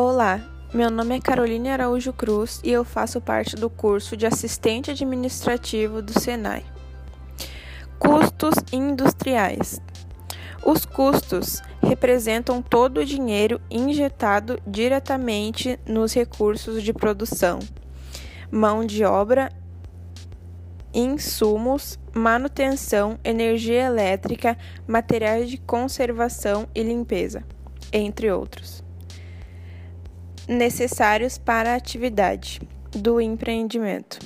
Olá, meu nome é Caroline Araújo Cruz e eu faço parte do curso de assistente administrativo do Senai. Custos industriais. Os custos representam todo o dinheiro injetado diretamente nos recursos de produção, mão de obra, insumos, manutenção, energia elétrica, materiais de conservação e limpeza, entre outros necessários para a atividade do empreendimento.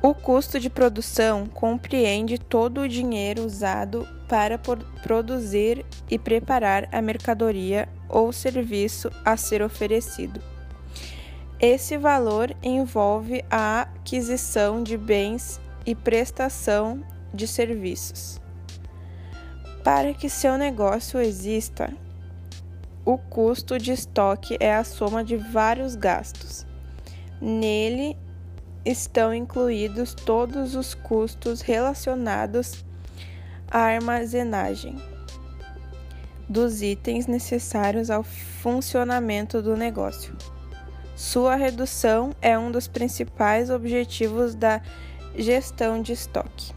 O custo de produção compreende todo o dinheiro usado para produzir e preparar a mercadoria ou serviço a ser oferecido. Esse valor envolve a aquisição de bens e prestação de serviços. Para que seu negócio exista, o custo de estoque é a soma de vários gastos. Nele estão incluídos todos os custos relacionados à armazenagem dos itens necessários ao funcionamento do negócio. Sua redução é um dos principais objetivos da gestão de estoque.